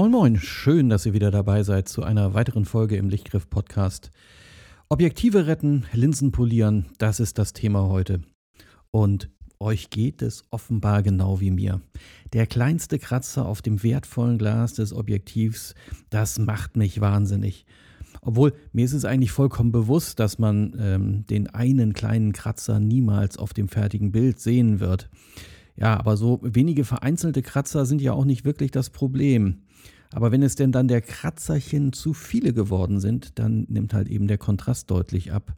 Moin Moin, schön, dass ihr wieder dabei seid zu einer weiteren Folge im Lichtgriff Podcast. Objektive retten, Linsen polieren, das ist das Thema heute. Und euch geht es offenbar genau wie mir. Der kleinste Kratzer auf dem wertvollen Glas des Objektivs, das macht mich wahnsinnig. Obwohl mir ist es eigentlich vollkommen bewusst, dass man ähm, den einen kleinen Kratzer niemals auf dem fertigen Bild sehen wird. Ja, aber so wenige vereinzelte Kratzer sind ja auch nicht wirklich das Problem. Aber wenn es denn dann der Kratzerchen zu viele geworden sind, dann nimmt halt eben der Kontrast deutlich ab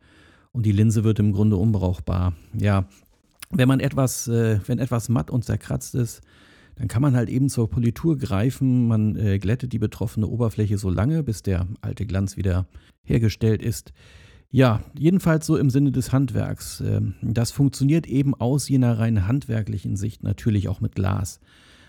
und die Linse wird im Grunde unbrauchbar. Ja, wenn man etwas, äh, wenn etwas matt und zerkratzt ist, dann kann man halt eben zur Politur greifen. Man äh, glättet die betroffene Oberfläche so lange, bis der alte Glanz wieder hergestellt ist. Ja, jedenfalls so im Sinne des Handwerks. Ähm, das funktioniert eben aus jener rein handwerklichen Sicht natürlich auch mit Glas.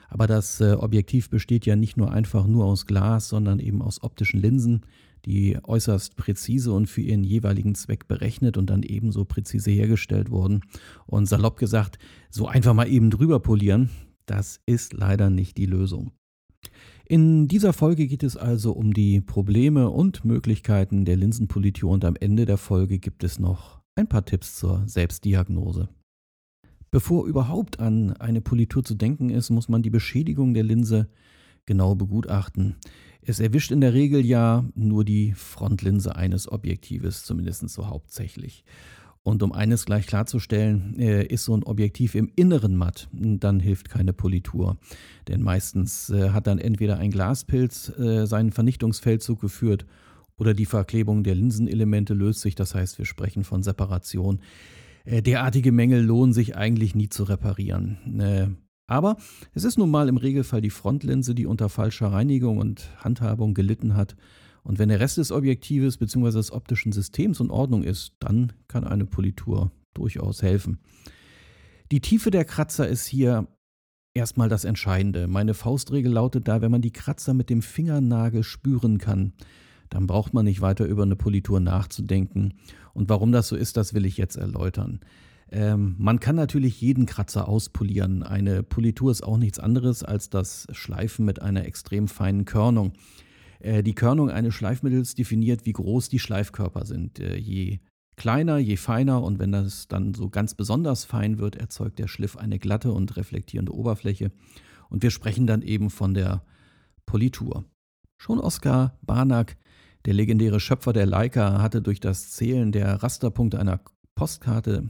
Aber das äh, Objektiv besteht ja nicht nur einfach nur aus Glas, sondern eben aus optischen Linsen, die äußerst präzise und für ihren jeweiligen Zweck berechnet und dann ebenso präzise hergestellt wurden. Und salopp gesagt, so einfach mal eben drüber polieren, das ist leider nicht die Lösung. In dieser Folge geht es also um die Probleme und Möglichkeiten der Linsenpolitur und am Ende der Folge gibt es noch ein paar Tipps zur Selbstdiagnose. Bevor überhaupt an eine Politur zu denken ist, muss man die Beschädigung der Linse genau begutachten. Es erwischt in der Regel ja nur die Frontlinse eines Objektives, zumindest so hauptsächlich. Und um eines gleich klarzustellen, äh, ist so ein Objektiv im Inneren matt, dann hilft keine Politur. Denn meistens äh, hat dann entweder ein Glaspilz äh, seinen Vernichtungsfeldzug geführt oder die Verklebung der Linsenelemente löst sich. Das heißt, wir sprechen von Separation. Derartige Mängel lohnen sich eigentlich nie zu reparieren. Aber es ist nun mal im Regelfall die Frontlinse, die unter falscher Reinigung und Handhabung gelitten hat. Und wenn der Rest des Objektives bzw. des optischen Systems in Ordnung ist, dann kann eine Politur durchaus helfen. Die Tiefe der Kratzer ist hier erstmal das Entscheidende. Meine Faustregel lautet da, wenn man die Kratzer mit dem Fingernagel spüren kann, dann braucht man nicht weiter über eine Politur nachzudenken. Und warum das so ist, das will ich jetzt erläutern. Ähm, man kann natürlich jeden Kratzer auspolieren. Eine Politur ist auch nichts anderes als das Schleifen mit einer extrem feinen Körnung. Äh, die Körnung eines Schleifmittels definiert, wie groß die Schleifkörper sind. Äh, je kleiner, je feiner und wenn das dann so ganz besonders fein wird, erzeugt der Schliff eine glatte und reflektierende Oberfläche. Und wir sprechen dann eben von der Politur. Schon Oskar Barnack der legendäre Schöpfer der Leica hatte durch das Zählen der Rasterpunkte einer Postkarte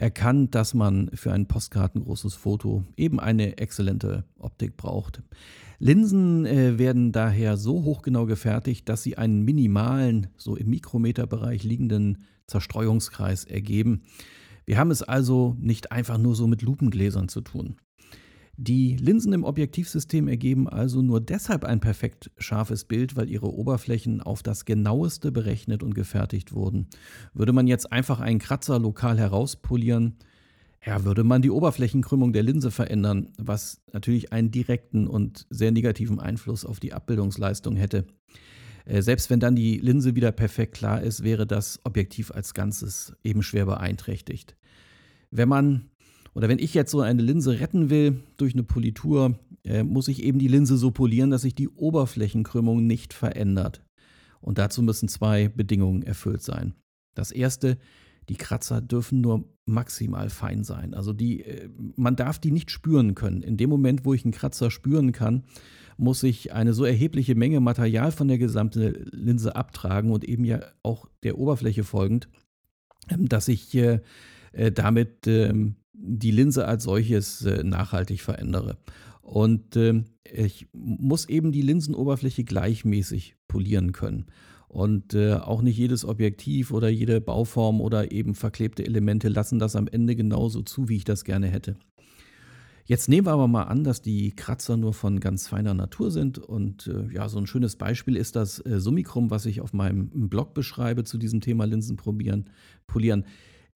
erkannt, dass man für ein postkartengroßes Foto eben eine exzellente Optik braucht. Linsen äh, werden daher so hochgenau gefertigt, dass sie einen minimalen, so im Mikrometerbereich liegenden Zerstreuungskreis ergeben. Wir haben es also nicht einfach nur so mit Lupengläsern zu tun. Die Linsen im Objektivsystem ergeben also nur deshalb ein perfekt scharfes Bild, weil ihre Oberflächen auf das genaueste berechnet und gefertigt wurden. Würde man jetzt einfach einen Kratzer lokal herauspolieren, ja, würde man die Oberflächenkrümmung der Linse verändern, was natürlich einen direkten und sehr negativen Einfluss auf die Abbildungsleistung hätte. Äh, selbst wenn dann die Linse wieder perfekt klar ist, wäre das Objektiv als Ganzes eben schwer beeinträchtigt. Wenn man oder wenn ich jetzt so eine Linse retten will durch eine Politur, äh, muss ich eben die Linse so polieren, dass sich die Oberflächenkrümmung nicht verändert. Und dazu müssen zwei Bedingungen erfüllt sein. Das erste, die Kratzer dürfen nur maximal fein sein. Also die, äh, man darf die nicht spüren können. In dem Moment, wo ich einen Kratzer spüren kann, muss ich eine so erhebliche Menge Material von der gesamten Linse abtragen und eben ja auch der Oberfläche folgend, ähm, dass ich äh, äh, damit ähm, die Linse als solches äh, nachhaltig verändere. Und äh, ich muss eben die Linsenoberfläche gleichmäßig polieren können. Und äh, auch nicht jedes Objektiv oder jede Bauform oder eben verklebte Elemente lassen das am Ende genauso zu, wie ich das gerne hätte. Jetzt nehmen wir aber mal an, dass die Kratzer nur von ganz feiner Natur sind. Und äh, ja, so ein schönes Beispiel ist das äh, Summicrum, was ich auf meinem Blog beschreibe zu diesem Thema Linsen probieren, polieren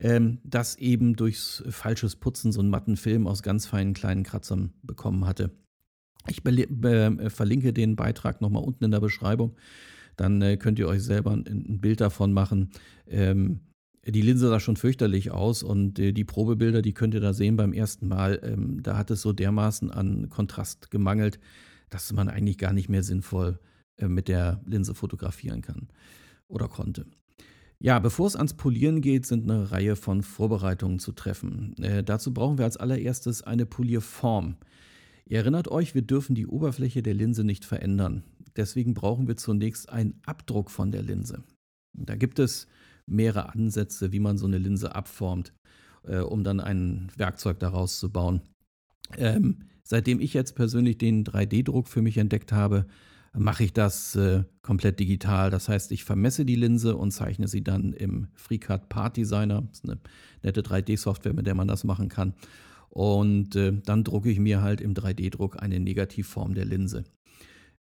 ähm, das eben durchs falsches Putzen so einen matten Film aus ganz feinen kleinen Kratzern bekommen hatte. Ich äh, verlinke den Beitrag nochmal unten in der Beschreibung. Dann äh, könnt ihr euch selber ein, ein Bild davon machen. Ähm, die Linse sah schon fürchterlich aus und äh, die Probebilder, die könnt ihr da sehen beim ersten Mal. Ähm, da hat es so dermaßen an Kontrast gemangelt, dass man eigentlich gar nicht mehr sinnvoll äh, mit der Linse fotografieren kann oder konnte. Ja, bevor es ans Polieren geht, sind eine Reihe von Vorbereitungen zu treffen. Äh, dazu brauchen wir als allererstes eine Polierform. Ihr erinnert euch, wir dürfen die Oberfläche der Linse nicht verändern. Deswegen brauchen wir zunächst einen Abdruck von der Linse. Da gibt es mehrere Ansätze, wie man so eine Linse abformt, äh, um dann ein Werkzeug daraus zu bauen. Ähm, seitdem ich jetzt persönlich den 3D-Druck für mich entdeckt habe, mache ich das äh, komplett digital. Das heißt, ich vermesse die Linse und zeichne sie dann im FreeCAD Part Designer. Das ist eine nette 3D-Software, mit der man das machen kann. Und äh, dann drucke ich mir halt im 3D-Druck eine Negativform der Linse.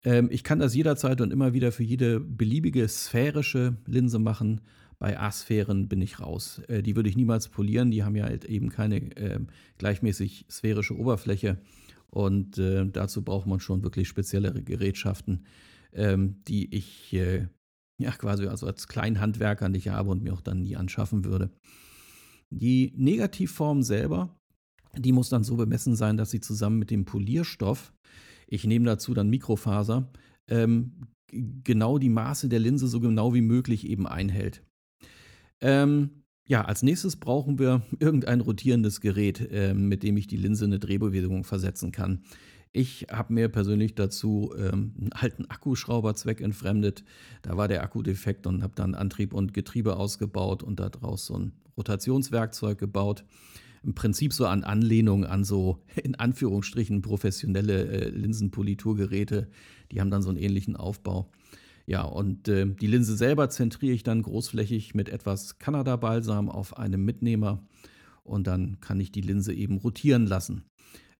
Ähm, ich kann das jederzeit und immer wieder für jede beliebige sphärische Linse machen. Bei A-Sphären bin ich raus. Äh, die würde ich niemals polieren. Die haben ja halt eben keine äh, gleichmäßig sphärische Oberfläche. Und äh, dazu braucht man schon wirklich speziellere Gerätschaften, ähm, die ich äh, ja quasi also als Kleinhandwerker nicht habe und mir auch dann nie anschaffen würde. Die Negativform selber, die muss dann so bemessen sein, dass sie zusammen mit dem Polierstoff, ich nehme dazu dann Mikrofaser, ähm, genau die Maße der Linse so genau wie möglich eben einhält. Ähm, ja, als nächstes brauchen wir irgendein rotierendes Gerät, äh, mit dem ich die Linse in eine Drehbewegung versetzen kann. Ich habe mir persönlich dazu ähm, einen alten Akkuschrauber zweckentfremdet. Da war der Akku defekt und habe dann Antrieb und Getriebe ausgebaut und daraus so ein Rotationswerkzeug gebaut. Im Prinzip so an Anlehnung an so in Anführungsstrichen professionelle äh, Linsenpoliturgeräte. Die haben dann so einen ähnlichen Aufbau. Ja, und äh, die Linse selber zentriere ich dann großflächig mit etwas Kanada-Balsam auf einem Mitnehmer und dann kann ich die Linse eben rotieren lassen.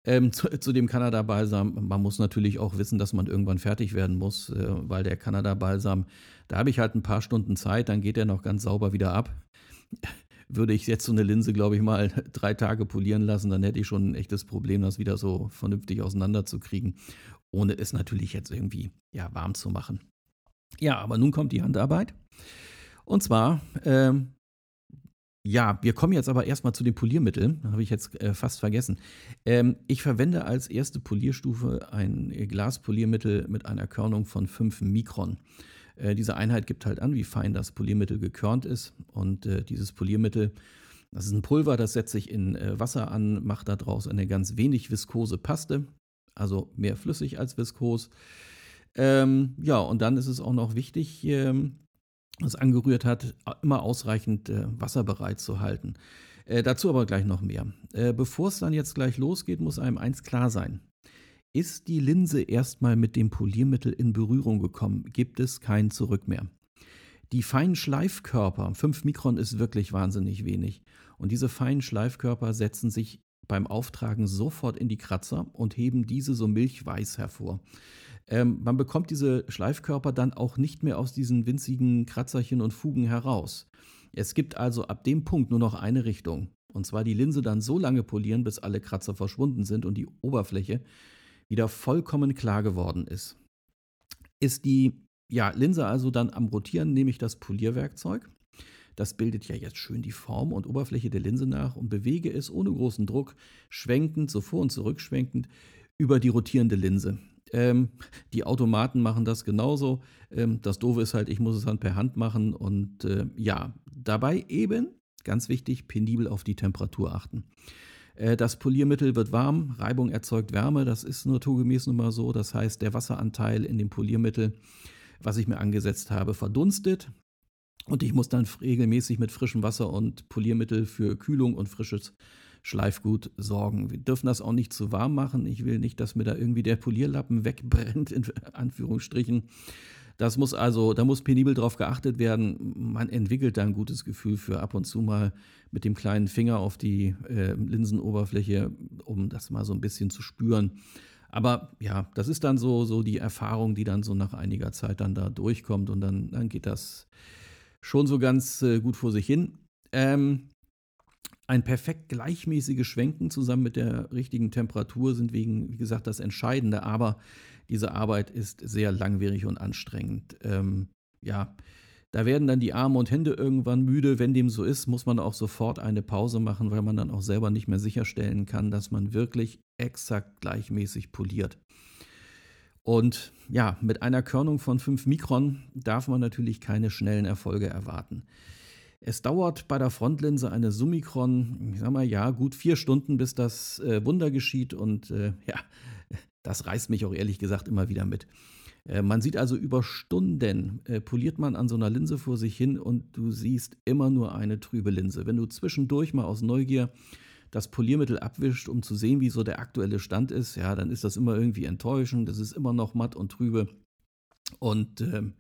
Ähm, zu, zu, dem Kanada-Balsam, man muss natürlich auch wissen, dass man irgendwann fertig werden muss, äh, weil der Kanada-Balsam, da habe ich halt ein paar Stunden Zeit, dann geht er noch ganz sauber wieder ab. Würde ich jetzt so eine Linse, glaube ich, mal drei Tage polieren lassen, dann hätte ich schon ein echtes Problem, das wieder so vernünftig auseinanderzukriegen, ohne es natürlich jetzt irgendwie ja, warm zu machen. Ja, aber nun kommt die Handarbeit. Und zwar, ähm, ja, wir kommen jetzt aber erstmal zu den Poliermitteln. Habe ich jetzt äh, fast vergessen. Ähm, ich verwende als erste Polierstufe ein Glaspoliermittel mit einer Körnung von 5 Mikron. Äh, diese Einheit gibt halt an, wie fein das Poliermittel gekörnt ist. Und äh, dieses Poliermittel, das ist ein Pulver, das setze ich in äh, Wasser an, mache daraus eine ganz wenig viskose Paste, also mehr flüssig als viskos. Ähm, ja, und dann ist es auch noch wichtig, ähm, was angerührt hat, immer ausreichend äh, Wasser bereit zu halten. Äh, dazu aber gleich noch mehr. Äh, Bevor es dann jetzt gleich losgeht, muss einem eins klar sein. Ist die Linse erstmal mit dem Poliermittel in Berührung gekommen, gibt es kein Zurück mehr. Die feinen Schleifkörper, 5 Mikron ist wirklich wahnsinnig wenig. Und diese feinen Schleifkörper setzen sich beim Auftragen sofort in die Kratzer und heben diese so milchweiß hervor. Ähm, man bekommt diese Schleifkörper dann auch nicht mehr aus diesen winzigen Kratzerchen und Fugen heraus. Es gibt also ab dem Punkt nur noch eine Richtung. Und zwar die Linse dann so lange polieren, bis alle Kratzer verschwunden sind und die Oberfläche wieder vollkommen klar geworden ist. Ist die ja, Linse also dann am Rotieren, nehme ich das Polierwerkzeug. Das bildet ja jetzt schön die Form und Oberfläche der Linse nach und bewege es ohne großen Druck, schwenkend, so vor und zurück schwenkend, über die rotierende Linse. Ähm, die Automaten machen das genauso. Ähm, das Doofe ist halt, ich muss es dann per Hand machen und äh, ja, dabei eben, ganz wichtig, penibel auf die Temperatur achten. Äh, das Poliermittel wird warm, Reibung erzeugt Wärme, das ist naturgemäß nun mal so. Das heißt, der Wasseranteil in dem Poliermittel, was ich mir angesetzt habe, verdunstet. Und ich muss dann regelmäßig mit frischem Wasser und Poliermittel für Kühlung und frisches Schleifgut sorgen. Wir dürfen das auch nicht zu warm machen. Ich will nicht, dass mir da irgendwie der Polierlappen wegbrennt, in Anführungsstrichen. Das muss also, da muss penibel drauf geachtet werden. Man entwickelt da ein gutes Gefühl für ab und zu mal mit dem kleinen Finger auf die äh, Linsenoberfläche, um das mal so ein bisschen zu spüren. Aber ja, das ist dann so, so die Erfahrung, die dann so nach einiger Zeit dann da durchkommt und dann, dann geht das schon so ganz äh, gut vor sich hin. Ähm, ein perfekt gleichmäßiges Schwenken zusammen mit der richtigen Temperatur sind wegen, wie gesagt, das Entscheidende. Aber diese Arbeit ist sehr langwierig und anstrengend. Ähm, ja, da werden dann die Arme und Hände irgendwann müde. Wenn dem so ist, muss man auch sofort eine Pause machen, weil man dann auch selber nicht mehr sicherstellen kann, dass man wirklich exakt gleichmäßig poliert. Und ja, mit einer Körnung von 5 Mikron darf man natürlich keine schnellen Erfolge erwarten. Es dauert bei der Frontlinse eine Summikron, ich sag mal, ja, gut vier Stunden, bis das äh, Wunder geschieht. Und äh, ja, das reißt mich auch ehrlich gesagt immer wieder mit. Äh, man sieht also über Stunden, äh, poliert man an so einer Linse vor sich hin und du siehst immer nur eine trübe Linse. Wenn du zwischendurch mal aus Neugier das Poliermittel abwischt, um zu sehen, wie so der aktuelle Stand ist, ja, dann ist das immer irgendwie enttäuschend. Das ist immer noch matt und trübe. Und ähm,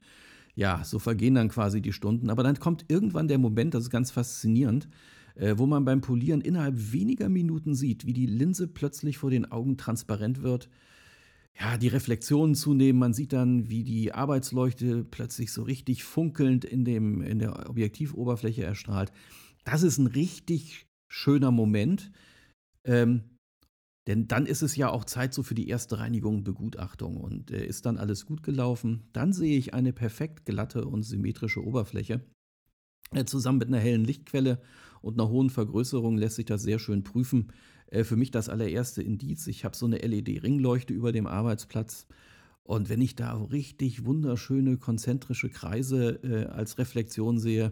ja, so vergehen dann quasi die Stunden. Aber dann kommt irgendwann der Moment, das ist ganz faszinierend, äh, wo man beim Polieren innerhalb weniger Minuten sieht, wie die Linse plötzlich vor den Augen transparent wird. Ja, die Reflexionen zunehmen. Man sieht dann, wie die Arbeitsleuchte plötzlich so richtig funkelnd in, dem, in der Objektivoberfläche erstrahlt. Das ist ein richtig schöner Moment. Ähm, denn dann ist es ja auch Zeit so für die erste Reinigung und Begutachtung. Und äh, ist dann alles gut gelaufen, dann sehe ich eine perfekt glatte und symmetrische Oberfläche. Äh, zusammen mit einer hellen Lichtquelle und einer hohen Vergrößerung lässt sich das sehr schön prüfen. Äh, für mich das allererste Indiz. Ich habe so eine LED-Ringleuchte über dem Arbeitsplatz. Und wenn ich da richtig wunderschöne konzentrische Kreise äh, als Reflexion sehe,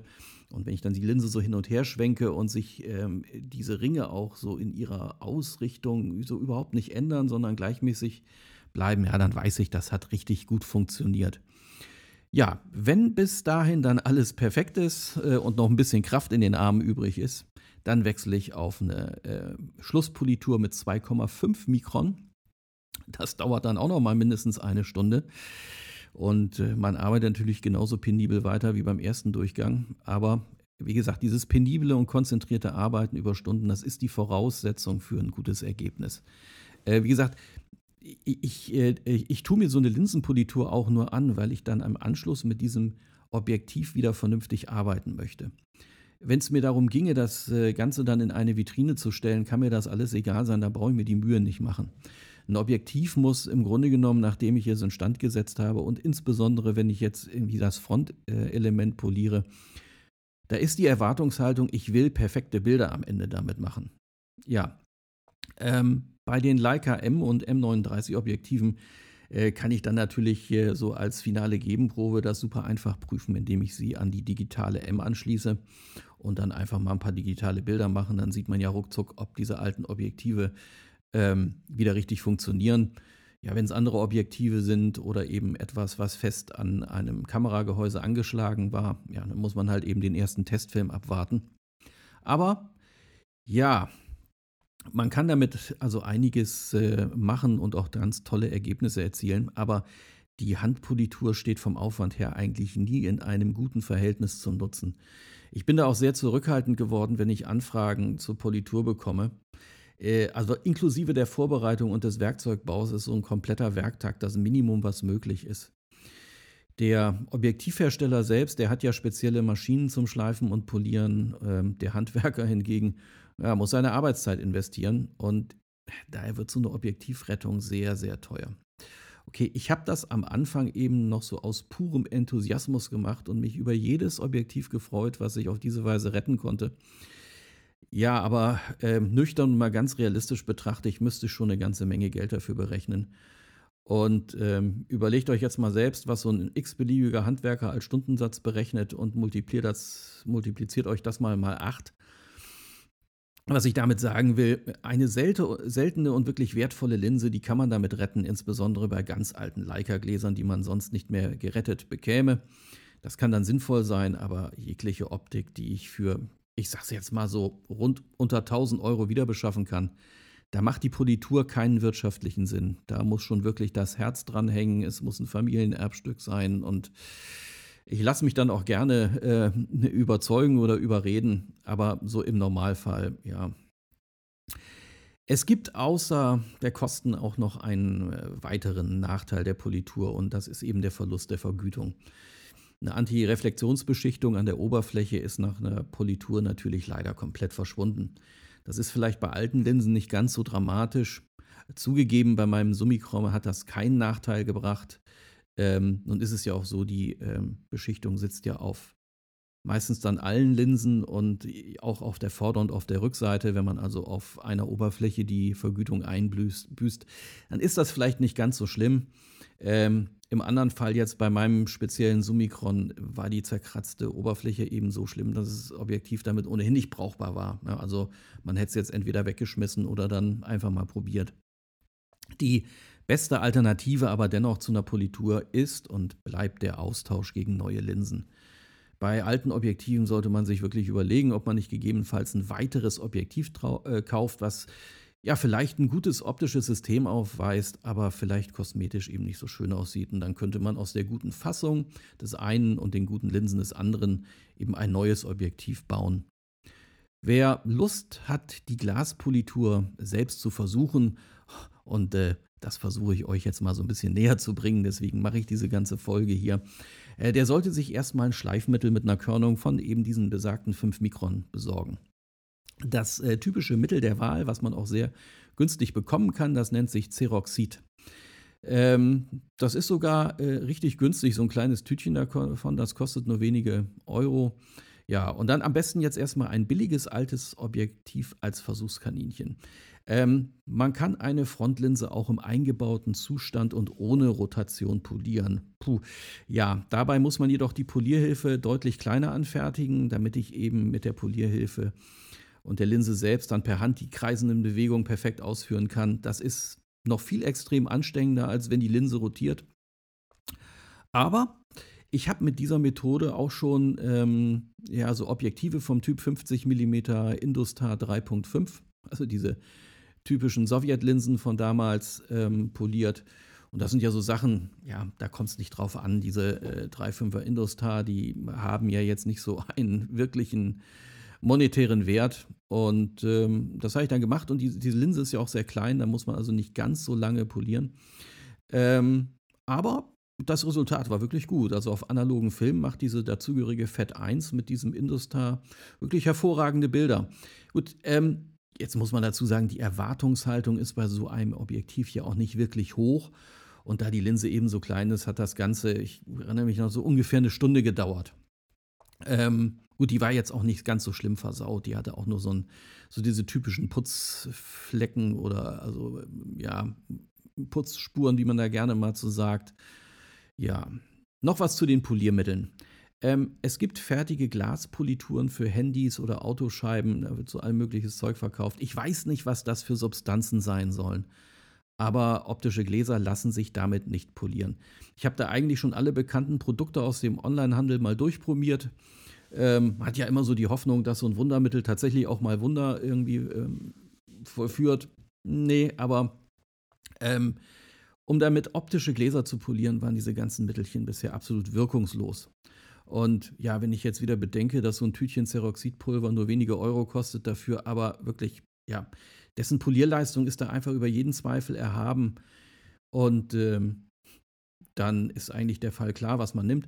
und wenn ich dann die Linse so hin und her schwenke und sich ähm, diese Ringe auch so in ihrer Ausrichtung so überhaupt nicht ändern, sondern gleichmäßig bleiben, ja, dann weiß ich, das hat richtig gut funktioniert. Ja, wenn bis dahin dann alles perfekt ist äh, und noch ein bisschen Kraft in den Armen übrig ist, dann wechsle ich auf eine äh, Schlusspolitur mit 2,5 Mikron. Das dauert dann auch noch mal mindestens eine Stunde. Und äh, man arbeitet natürlich genauso penibel weiter wie beim ersten Durchgang. Aber wie gesagt, dieses penible und konzentrierte Arbeiten über Stunden, das ist die Voraussetzung für ein gutes Ergebnis. Äh, wie gesagt, ich, ich, äh, ich tue mir so eine Linsenpolitur auch nur an, weil ich dann im Anschluss mit diesem Objektiv wieder vernünftig arbeiten möchte. Wenn es mir darum ginge, das Ganze dann in eine Vitrine zu stellen, kann mir das alles egal sein, da brauche ich mir die Mühe nicht machen. Ein Objektiv muss im Grunde genommen, nachdem ich es in Stand gesetzt habe und insbesondere, wenn ich jetzt irgendwie das Frontelement poliere, da ist die Erwartungshaltung, ich will perfekte Bilder am Ende damit machen. Ja, ähm, bei den Leica M und M39 Objektiven äh, kann ich dann natürlich äh, so als finale Gegenprobe das super einfach prüfen, indem ich sie an die digitale M anschließe und dann einfach mal ein paar digitale Bilder machen. Dann sieht man ja ruckzuck, ob diese alten Objektive ähm, wieder richtig funktionieren. Ja, wenn es andere Objektive sind oder eben etwas, was fest an einem Kameragehäuse angeschlagen war, ja, dann muss man halt eben den ersten Testfilm abwarten. Aber ja, man kann damit also einiges äh, machen und auch ganz tolle Ergebnisse erzielen, aber die Handpolitur steht vom Aufwand her eigentlich nie in einem guten Verhältnis zum Nutzen. Ich bin da auch sehr zurückhaltend geworden, wenn ich Anfragen zur Politur bekomme. Äh, also inklusive der Vorbereitung und des Werkzeugbaus ist so ein kompletter Werktag das Minimum, was möglich ist. Der Objektivhersteller selbst, der hat ja spezielle Maschinen zum Schleifen und Polieren. Ähm, der Handwerker hingegen ja, muss seine Arbeitszeit investieren und daher wird so eine Objektivrettung sehr, sehr teuer. Okay, ich habe das am Anfang eben noch so aus purem Enthusiasmus gemacht und mich über jedes Objektiv gefreut, was ich auf diese Weise retten konnte. Ja, aber äh, nüchtern mal ganz realistisch betrachtet, ich müsste schon eine ganze Menge Geld dafür berechnen. Und ähm, überlegt euch jetzt mal selbst, was so ein x-beliebiger Handwerker als Stundensatz berechnet und multipliziert, das, multipliziert euch das mal mal 8. Was ich damit sagen will, eine selte, seltene und wirklich wertvolle Linse, die kann man damit retten, insbesondere bei ganz alten Leica-Gläsern, die man sonst nicht mehr gerettet bekäme. Das kann dann sinnvoll sein, aber jegliche Optik, die ich für ich sag's jetzt mal so, rund unter 1000 Euro wieder beschaffen kann, da macht die Politur keinen wirtschaftlichen Sinn. Da muss schon wirklich das Herz dranhängen, es muss ein Familienerbstück sein und ich lasse mich dann auch gerne äh, überzeugen oder überreden, aber so im Normalfall, ja. Es gibt außer der Kosten auch noch einen äh, weiteren Nachteil der Politur und das ist eben der Verlust der Vergütung. Eine Antireflexionsbeschichtung an der Oberfläche ist nach einer Politur natürlich leider komplett verschwunden. Das ist vielleicht bei alten Linsen nicht ganz so dramatisch. Zugegeben, bei meinem Summicron hat das keinen Nachteil gebracht. Ähm, nun ist es ja auch so, die ähm, Beschichtung sitzt ja auf meistens dann allen Linsen und auch auf der Vorder- und auf der Rückseite. Wenn man also auf einer Oberfläche die Vergütung einbüßt, dann ist das vielleicht nicht ganz so schlimm. Ähm, Im anderen Fall jetzt bei meinem speziellen Summicron war die zerkratzte Oberfläche eben so schlimm, dass das Objektiv damit ohnehin nicht brauchbar war. Ja, also man hätte es jetzt entweder weggeschmissen oder dann einfach mal probiert. Die beste Alternative aber dennoch zu einer Politur ist und bleibt der Austausch gegen neue Linsen. Bei alten Objektiven sollte man sich wirklich überlegen, ob man nicht gegebenenfalls ein weiteres Objektiv äh, kauft, was ja vielleicht ein gutes optisches System aufweist, aber vielleicht kosmetisch eben nicht so schön aussieht. Und dann könnte man aus der guten Fassung des einen und den guten Linsen des anderen eben ein neues Objektiv bauen. Wer Lust hat, die Glaspolitur selbst zu versuchen, und äh, das versuche ich euch jetzt mal so ein bisschen näher zu bringen, deswegen mache ich diese ganze Folge hier, äh, der sollte sich erstmal ein Schleifmittel mit einer Körnung von eben diesen besagten 5 Mikron besorgen. Das äh, typische Mittel der Wahl, was man auch sehr günstig bekommen kann, das nennt sich Ceroxid. Ähm, das ist sogar äh, richtig günstig, so ein kleines Tütchen davon, das kostet nur wenige Euro. Ja, und dann am besten jetzt erstmal ein billiges altes Objektiv als Versuchskaninchen. Ähm, man kann eine Frontlinse auch im eingebauten Zustand und ohne Rotation polieren. Puh. Ja, dabei muss man jedoch die Polierhilfe deutlich kleiner anfertigen, damit ich eben mit der Polierhilfe und der Linse selbst dann per Hand die kreisenden Bewegungen perfekt ausführen kann. Das ist noch viel extrem anstrengender, als wenn die Linse rotiert. Aber ich habe mit dieser Methode auch schon ähm, ja, so Objektive vom Typ 50 mm Industar 3.5, also diese typischen Sowjetlinsen von damals ähm, poliert. Und das sind ja so Sachen, ja, da kommt es nicht drauf an. Diese äh, 3.5er Industar, die haben ja jetzt nicht so einen wirklichen monetären Wert. Und ähm, das habe ich dann gemacht. Und die, diese Linse ist ja auch sehr klein, da muss man also nicht ganz so lange polieren. Ähm, aber das Resultat war wirklich gut. Also auf analogen Film macht diese dazugehörige FET 1 mit diesem Industar wirklich hervorragende Bilder. Gut, ähm, jetzt muss man dazu sagen, die Erwartungshaltung ist bei so einem Objektiv ja auch nicht wirklich hoch. Und da die Linse eben so klein ist, hat das Ganze, ich erinnere mich noch, so ungefähr eine Stunde gedauert. Ähm, Gut, die war jetzt auch nicht ganz so schlimm versaut. Die hatte auch nur so, ein, so diese typischen Putzflecken oder also ja, Putzspuren, wie man da gerne mal so sagt. Ja, noch was zu den Poliermitteln. Ähm, es gibt fertige Glaspolituren für Handys oder Autoscheiben. Da wird so all mögliches Zeug verkauft. Ich weiß nicht, was das für Substanzen sein sollen. Aber optische Gläser lassen sich damit nicht polieren. Ich habe da eigentlich schon alle bekannten Produkte aus dem Onlinehandel mal durchprobiert. Ähm, hat ja immer so die Hoffnung, dass so ein Wundermittel tatsächlich auch mal Wunder irgendwie ähm, vollführt. Nee, aber ähm, um damit optische Gläser zu polieren, waren diese ganzen Mittelchen bisher absolut wirkungslos. Und ja, wenn ich jetzt wieder bedenke, dass so ein Tütchen Ceroxidpulver nur wenige Euro kostet, dafür aber wirklich, ja, dessen Polierleistung ist da einfach über jeden Zweifel erhaben. Und ähm, dann ist eigentlich der Fall klar, was man nimmt.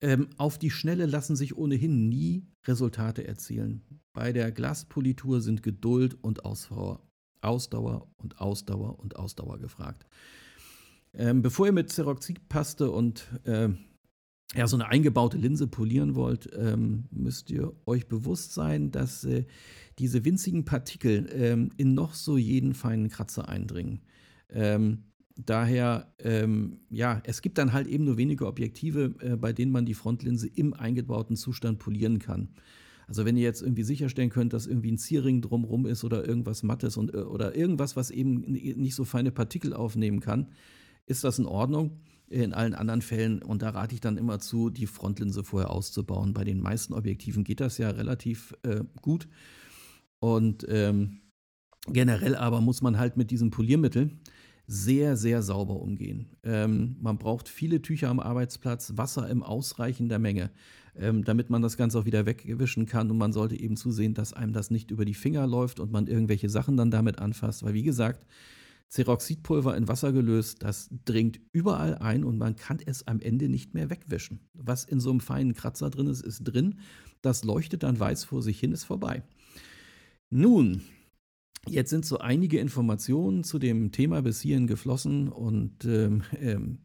Ähm, auf die Schnelle lassen sich ohnehin nie Resultate erzielen. Bei der Glaspolitur sind Geduld und Ausdauer, Ausdauer und Ausdauer und Ausdauer gefragt. Ähm, bevor ihr mit Ceroxidpaste und äh, ja, so eine eingebaute Linse polieren wollt, ähm, müsst ihr euch bewusst sein, dass äh, diese winzigen Partikel ähm, in noch so jeden feinen Kratzer eindringen. Ähm, Daher, ähm, ja, es gibt dann halt eben nur wenige Objektive, äh, bei denen man die Frontlinse im eingebauten Zustand polieren kann. Also wenn ihr jetzt irgendwie sicherstellen könnt, dass irgendwie ein Zierring drumrum ist oder irgendwas Mattes und, äh, oder irgendwas, was eben nicht so feine Partikel aufnehmen kann, ist das in Ordnung. In allen anderen Fällen, und da rate ich dann immer zu, die Frontlinse vorher auszubauen. Bei den meisten Objektiven geht das ja relativ äh, gut. Und ähm, generell aber muss man halt mit diesem Poliermittel sehr, sehr sauber umgehen. Ähm, man braucht viele Tücher am Arbeitsplatz, Wasser in ausreichender Menge, ähm, damit man das Ganze auch wieder wegwischen kann. Und man sollte eben zusehen, dass einem das nicht über die Finger läuft und man irgendwelche Sachen dann damit anfasst. Weil, wie gesagt, Ceroxidpulver in Wasser gelöst, das dringt überall ein und man kann es am Ende nicht mehr wegwischen. Was in so einem feinen Kratzer drin ist, ist drin. Das leuchtet dann weiß vor sich hin, ist vorbei. Nun, Jetzt sind so einige Informationen zu dem Thema bis hierhin geflossen und ähm, ähm,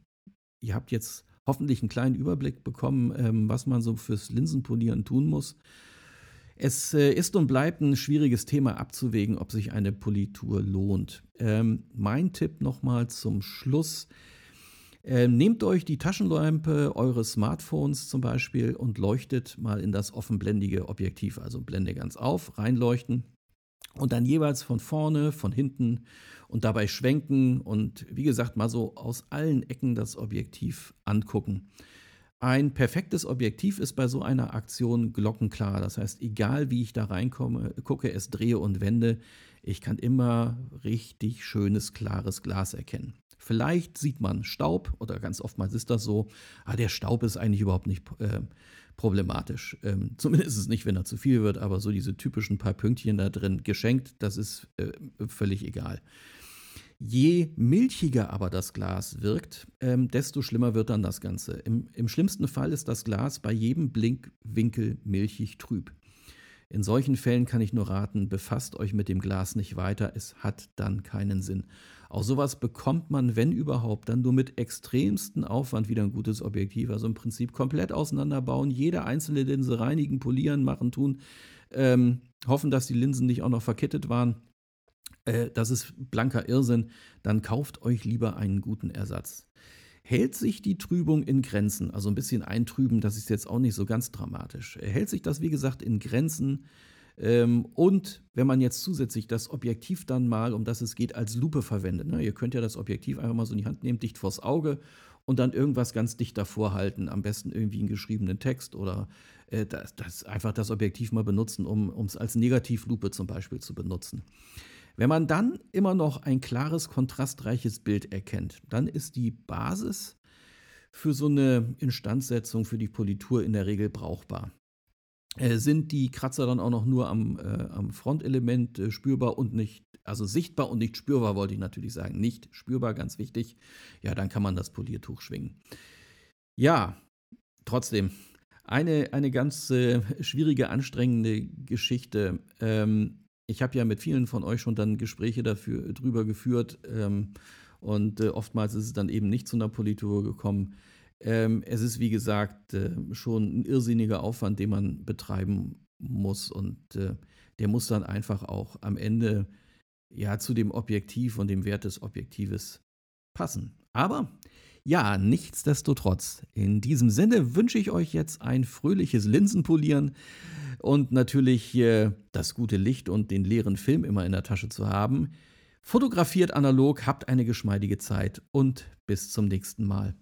ihr habt jetzt hoffentlich einen kleinen Überblick bekommen, ähm, was man so fürs Linsenpolieren tun muss. Es äh, ist und bleibt ein schwieriges Thema abzuwägen, ob sich eine Politur lohnt. Ähm, mein Tipp nochmal zum Schluss. Äh, nehmt euch die Taschenlampe eures Smartphones zum Beispiel und leuchtet mal in das offenblendige Objektiv, also Blende ganz auf, reinleuchten und dann jeweils von vorne, von hinten und dabei schwenken und wie gesagt mal so aus allen Ecken das Objektiv angucken. Ein perfektes Objektiv ist bei so einer Aktion glockenklar. Das heißt, egal wie ich da reinkomme, gucke, es drehe und wende, ich kann immer richtig schönes, klares Glas erkennen. Vielleicht sieht man Staub oder ganz oftmals ist das so, ah, der Staub ist eigentlich überhaupt nicht äh, problematisch. Ähm, zumindest ist es nicht, wenn er zu viel wird, aber so diese typischen paar Pünktchen da drin geschenkt, das ist äh, völlig egal. Je milchiger aber das Glas wirkt, ähm, desto schlimmer wird dann das Ganze. Im, Im, schlimmsten Fall ist das Glas bei jedem Blinkwinkel milchig trüb. In solchen Fällen kann ich nur raten, befasst euch mit dem Glas nicht weiter, es hat dann keinen Sinn. Auch sowas bekommt man, wenn überhaupt, dann nur mit extremsten Aufwand wieder ein gutes Objektiv. Also im Prinzip komplett auseinanderbauen, jede einzelne Linse reinigen, polieren, machen, tun, ähm, hoffen, dass die Linsen nicht auch noch verkittet waren äh, das ist blanker Irrsinn, dann kauft euch lieber einen guten Ersatz. Hält sich die Trübung in Grenzen, also ein bisschen eintrüben, das ist jetzt auch nicht so ganz dramatisch. Hält sich das, wie gesagt, in Grenzen, ähm, und wenn man jetzt zusätzlich das Objektiv dann mal, um das es geht, als Lupe verwendet. Ne? Ihr könnt ja das Objektiv einfach mal so in die Hand nehmen, dicht vors Auge und dann irgendwas ganz dicht davor halten. Am besten irgendwie einen geschriebenen Text oder äh, das, das, einfach das Objektiv mal benutzen, um es als Negativlupe zum Beispiel zu benutzen. Wenn man dann immer noch ein klares, kontrastreiches Bild erkennt, dann ist die Basis für so eine Instandsetzung, für die Politur in der Regel brauchbar. Äh, sind die Kratzer dann auch noch nur am, äh, am Frontelement äh, spürbar und nicht, also sichtbar und nicht spürbar, wollte ich natürlich sagen. Nicht spürbar, ganz wichtig. Ja, dann kann man das Poliertuch schwingen. Ja, trotzdem, eine, eine ganz äh, schwierige, anstrengende Geschichte. Ähm, ich habe ja mit vielen von euch schon dann Gespräche dafür, drüber geführt ähm, und äh, oftmals ist es dann eben nicht zu einer Politur gekommen. Ähm, es ist, wie gesagt, äh, schon ein irrsinniger Aufwand, den man betreiben muss und äh, der muss dann einfach auch am Ende ja zu dem Objektiv und dem Wert des Objektives passen. Aber ja, nichtsdestotrotz, in diesem Sinne wünsche ich euch jetzt ein fröhliches Linsenpolieren und natürlich äh, das gute Licht und den leeren Film immer in der Tasche zu haben. Fotografiert analog, habt eine geschmeidige Zeit und bis zum nächsten Mal.